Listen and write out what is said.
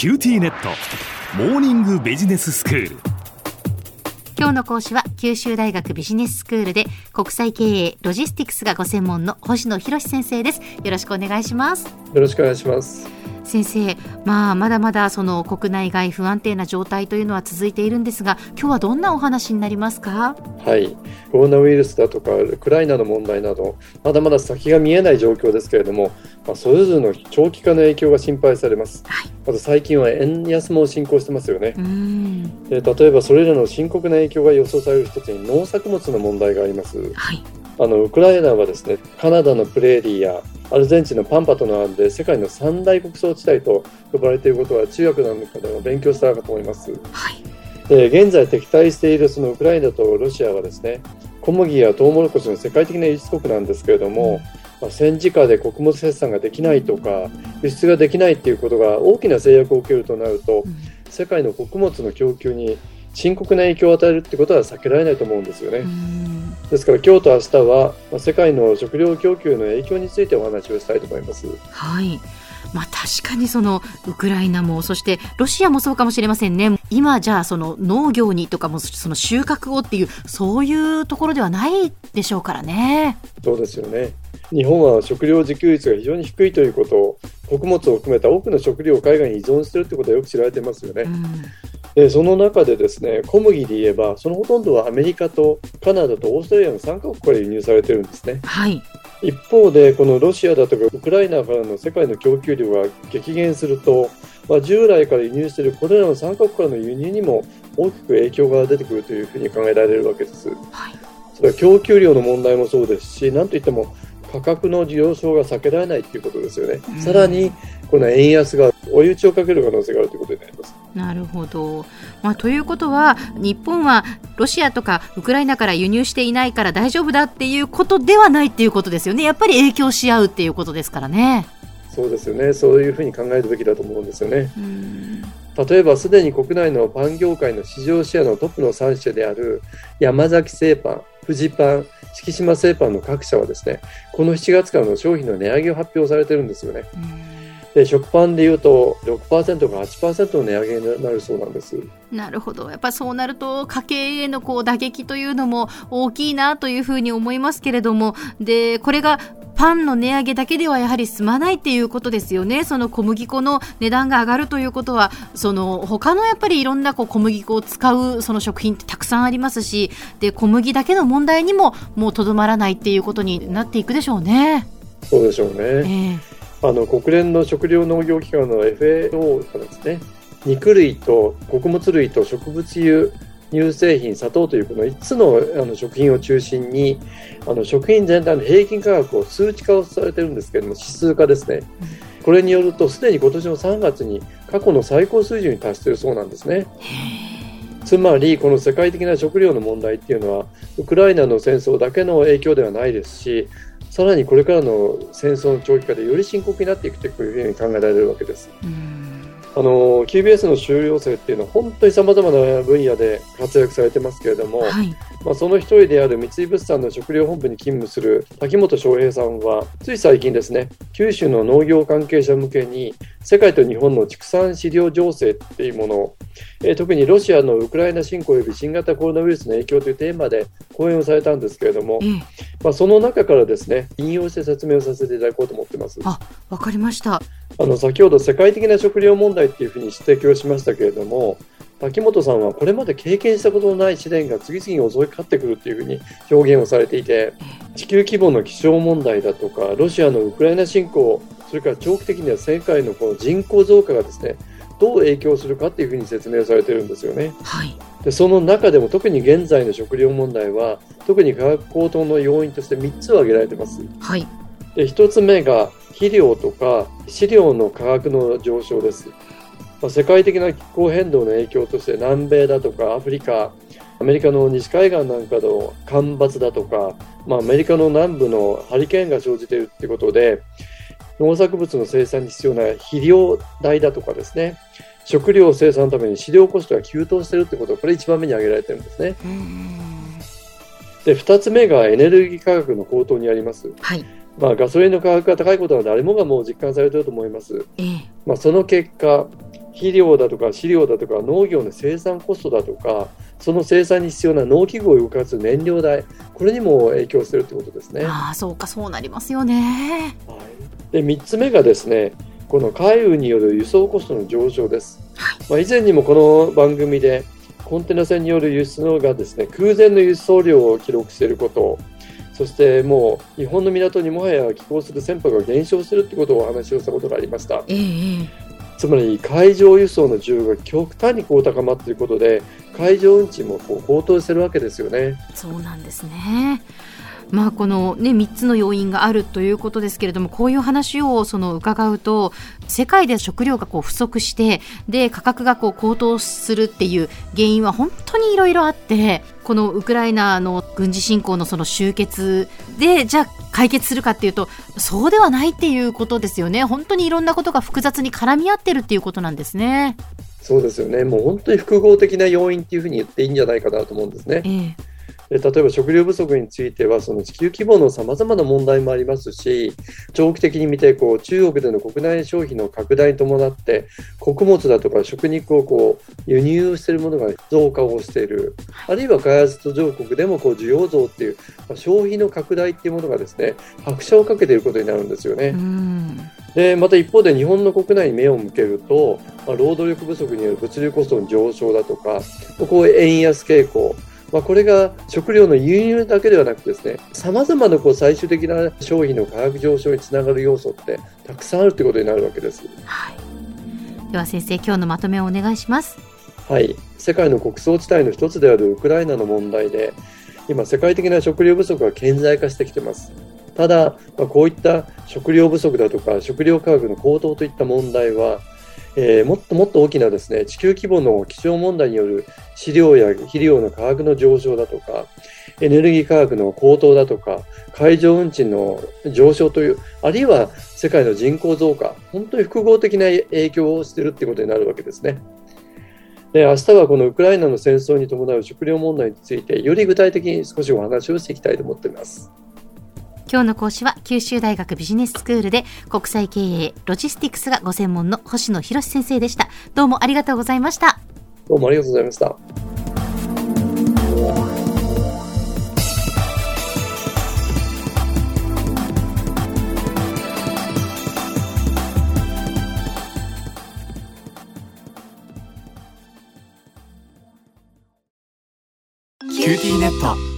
QTnet。モーニングビジネススクール。今日の講師は九州大学ビジネススクールで国際経営ロジスティクスがご専門の星野裕志先生です。よろしくお願いします。よろしくお願いします先生、まあ、まだまだその国内外不安定な状態というのは続いているんですが今日はどんなお話になりますか？はい。コロナウイルスだとかウクライナの問題などまだまだ先が見えない状況ですけれども、まあ、それぞれの長期化の影響が心配されます、はい、まず最近は円安も進行してますよね。で例えばそれらの深刻な影響が予想される一つに農作物の問題があります、はいあのウクライナはですねカナダのプレーリーやアルゼンチンのパンパと並んで世界の三大穀倉地帯と呼ばれていることは中学なんかでも勉強したかと思います。はい、で現在敵対しているそのウクライナとロシアはですね小麦やトウモロコシの世界的な輸出国なんですけれども、まあ、戦時下で穀物生産ができないとか輸出ができないということが大きな制約を受けるとなると、世界の穀物の供給に深刻な影響を与えるってことは避けられないと思うんですよね。ですから今日と明日は、まあ、世界の食料供給の影響についてお話をしたいと思います。はい。まあ確かにそのウクライナもそしてロシアもそうかもしれませんね。今じゃあその農業にとかもその収穫をっていうそういうところではないでしょうからね。そうですよね。日本は食料自給率が非常に低いということを穀物を含めた多くの食料を海外に依存しているということはよく知られていますよね。うんでその中でですね小麦で言えばそのほとんどはアメリカとカナダとオーストラリアの3カ国から輸入されてるんですね。はい一方で、このロシアだとかウクライナからの世界の供給量が激減すると、まあ、従来から輸入しているこれらの3カ国からの輸入にも大きく影響が出てくるというふうに考えられるわけです。はい、それは供給量の問題もそうですし、なんといっても価格の上昇が避けられないということですよね。うん、さらに、この円安が追い打ちをかける可能性があるということになります。なるほど、まあ、ということは日本はロシアとかウクライナから輸入していないから大丈夫だっていうことではないっていうことですよねやっぱり影響し合うっていうことですからね。そうですよねそういうふうに考えるべきだと思うんですよね。例えばすでに国内のパン業界の市場シェアのトップの3社である山崎製パン、富士パン、敷島製パンの各社はですねこの7月からの商品の値上げを発表されてるんですよね。で食パンでいうと6%から8%の値上げになるそうなんですなるほどやっぱそうなると家計へのこう打撃というのも大きいなというふうに思いますけれどもでこれがパンの値上げだけではやはり済まないっていうことですよね。その小麦粉の値段が上がるということは、その他のやっぱりいろんなこう小麦粉を使うその食品ってたくさんありますし、で小麦だけの問題にももうとどまらないっていうことになっていくでしょうね。そうでしょうね。えーあの国連の食糧農業機関の FAO がですね肉類と穀物類と植物油乳製品、砂糖というこの5つのあの食品を中心にあの食品全体の平均価格を数値化をされてるんですけれども指数化ですね、これによるとすでに今年の3月に過去の最高水準に達しているそうなんですね。つまりこの世界的な食料の問題っていうのはウクライナの戦争だけの影響ではないですしさらにこれからの戦争の長期化でより深刻になっていくというふうに考えられるわけです。あの QBS の修了生っていうのは本当にさまざまな分野で活躍されてますけれども、はい、まあ、その一人である三井物産の食料本部に勤務する滝本翔平さんはつい最近ですね九州の農業関係者向けに世界と日本の畜産飼料情勢っていうものを、えー、特にロシアのウクライナ侵攻及び新型コロナウイルスの影響というテーマで講演をされたんですけれども、うん、まあ、その中からですね引用して説明をさせていただこうと思ってます。あ、わかりました。あの先ほど世界的な食料問題っていうふうに指摘をしましたけれども、滝本さんはこれまで経験したことのない試練が次々に襲いかかってくるというふうに表現をされていて、地球規模の気象問題だとか、ロシアのウクライナ侵攻、それから長期的には世界のこの人口増加がですね、どう影響するかっていうふうに説明されてるんですよね。はい、でその中でも特に現在の食料問題は特に価格高騰の要因として3つ挙げられてます。はい、で1つ目が肥料とか飼料の価格の上昇です。まあ、世界的な気候変動の影響として南米だとかアフリカアメリカの西海岸なんかの干ばつだとか、まあ、アメリカの南部のハリケーンが生じているということで農作物の生産に必要な肥料代だとかですね食料生産のために飼料コストが急騰しているということこれ1番目に挙げられているんですね。で2つ目がエネルギー価格の高騰にあります。はいまあ、ガソリンの価格が高いことは誰もがもう実感されていると思います。ええ、まあ、その結果、肥料だとか飼料だとか農業の生産コストだとかその生産に必要な農機具を動かす燃料代これにも影響するということですね。あそうかそうなりますよね、はい、で3つ目がですねこの海運による輸送コストの上昇です。はい、まあ、以前にもこの番組でコンテナ船による輸出がですね空前の輸送量を記録していることそしてもう日本の港にもはや寄港する船舶が減少するということをお話をしたことがありました。えー、つまり海上輸送の需要が極端にこう高まっていることで海上運賃もこう高騰してるわけですよね。そうなんですね。まあ、この、ね、3つの要因があるということですけれどもこういう話をその伺うと世界で食料がこう不足してで価格がこう高騰するっていう原因は本当にいろいろあってこのウクライナの軍事侵攻のその終結でじゃあ解決するかっていうとそうではないっていうことですよね本当にいろんなことが複雑に絡み合ってるっていうことなんですね。そうですよねもう本当に複合的な要因っていうふうに言っていいんじゃないかなと思うんですね。えー例えば食料不足についてはその地球規模のさまざまな問題もありますし長期的に見てこう中国での国内消費の拡大に伴って穀物だとか食肉をこう輸入しているものが増加をしているあるいは開発途上国でもこう需要増っていう、まあ、消費の拡大っていうものがですね拍車をかけていることになるんですよね。でまた一方で日本の国内に目を向けると、まあ、労働力不足による物流コストの上昇だとかこう円安傾向まあ、これが食料の輸入だけではなくてですね、さまざまなこう最終的な商品の価格上昇につながる要素ってたくさんあるということになるわけです。はい、では先生、今日のまとめをお願いします。はい、世界の穀倉地帯の一つであるウクライナの問題で、今、世界的な食料不足が顕在化してきています。ただ、まあ、こういった食料不足だとか食料価格の高騰といった問題はえー、もっともっと大きなですね地球規模の気象問題による飼料や肥料の価格の上昇だとかエネルギー価格の高騰だとか海上運賃の上昇というあるいは世界の人口増加本当に複合的な影響をしているということになるわけですね。で明日はこのウクライナの戦争に伴う食料問題についてより具体的に少しお話をしていきたいと思っています。今日の講師は九州大学ビジネススクールで国際経営ロジスティクスがご専門の星野博先生でした。どうもありがとうございました。どうもありがとうございました。QTnet